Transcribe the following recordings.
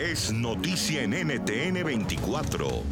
es noticia en NTN 24.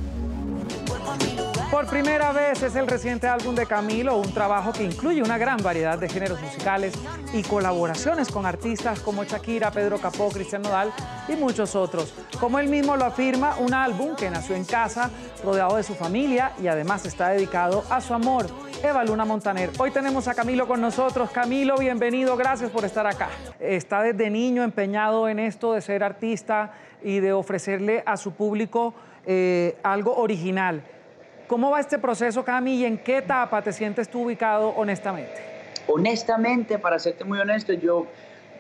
Por primera vez es el reciente álbum de Camilo, un trabajo que incluye una gran variedad de géneros musicales y colaboraciones con artistas como Shakira, Pedro Capó, Cristian Nodal y muchos otros. Como él mismo lo afirma, un álbum que nació en casa, rodeado de su familia y además está dedicado a su amor, Eva Luna Montaner. Hoy tenemos a Camilo con nosotros. Camilo, bienvenido, gracias por estar acá. Está desde niño empeñado en esto de ser artista y de ofrecerle a su público eh, algo original. ¿Cómo va este proceso, Cami, y en qué etapa te sientes tú ubicado honestamente? Honestamente, para serte muy honesto, yo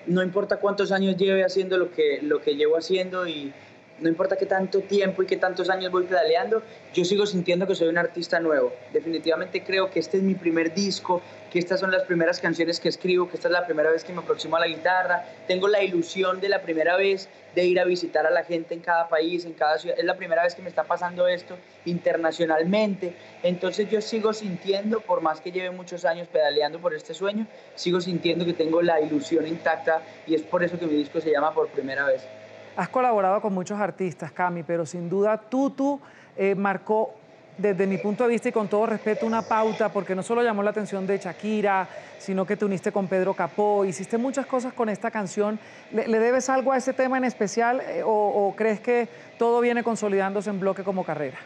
no importa cuántos años lleve haciendo lo que, lo que llevo haciendo y no importa qué tanto tiempo y qué tantos años voy pedaleando, yo sigo sintiendo que soy un artista nuevo. Definitivamente creo que este es mi primer disco, que estas son las primeras canciones que escribo, que esta es la primera vez que me aproximo a la guitarra. Tengo la ilusión de la primera vez de ir a visitar a la gente en cada país, en cada ciudad. Es la primera vez que me está pasando esto internacionalmente. Entonces yo sigo sintiendo, por más que lleve muchos años pedaleando por este sueño, sigo sintiendo que tengo la ilusión intacta y es por eso que mi disco se llama Por Primera Vez. Has colaborado con muchos artistas, Cami, pero sin duda Tutu eh, marcó, desde mi punto de vista y con todo respeto, una pauta, porque no solo llamó la atención de Shakira, sino que te uniste con Pedro Capó, hiciste muchas cosas con esta canción. ¿Le, debes algo a ese tema en especial eh, o, o crees que todo viene consolidándose en bloque como carrera?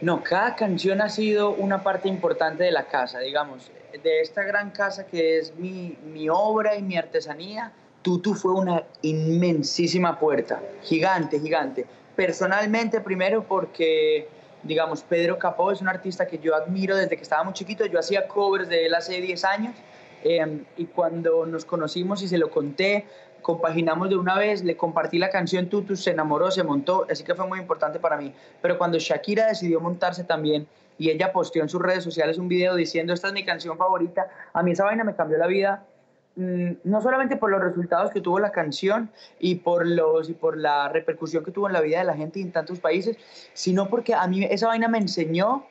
No, cada canción ha sido una parte importante de la casa, digamos, de esta gran casa que es mi, mi obra y mi artesanía Tutu fue una inmensísima puerta, gigante, gigante. Personalmente, primero porque, digamos, Pedro Capó es un artista que yo admiro desde que estaba muy chiquito. Yo hacía covers de él hace 10 años em, y cuando nos conocimos y se lo conté, compaginamos de una vez, le compartí la canción Tutu, se enamoró, se montó, así que fue muy importante para mí. Pero cuando Shakira decidió montarse también y ella posteó en sus redes sociales un video diciendo esta es mi canción favorita, a mí esa vaina me cambió la vida no solamente por los resultados que tuvo la canción y por, los, y por la repercusión que tuvo en la vida de la gente en tantos países, sino porque a mí esa vaina me enseñó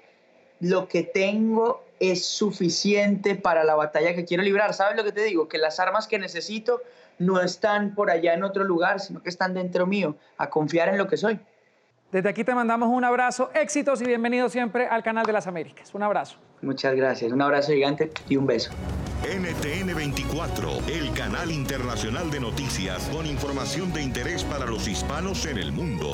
lo que tengo es suficiente para la batalla que quiero librar. ¿Sabes lo que te digo? Que las armas que necesito no están por allá en otro lugar, sino que están dentro mío, a confiar en lo que soy. Desde aquí te mandamos un abrazo, éxitos y bienvenido siempre al canal de las Américas. Un abrazo. Muchas gracias, un abrazo gigante y un beso. NTN 24, el canal internacional de noticias con información de interés para los hispanos en el mundo.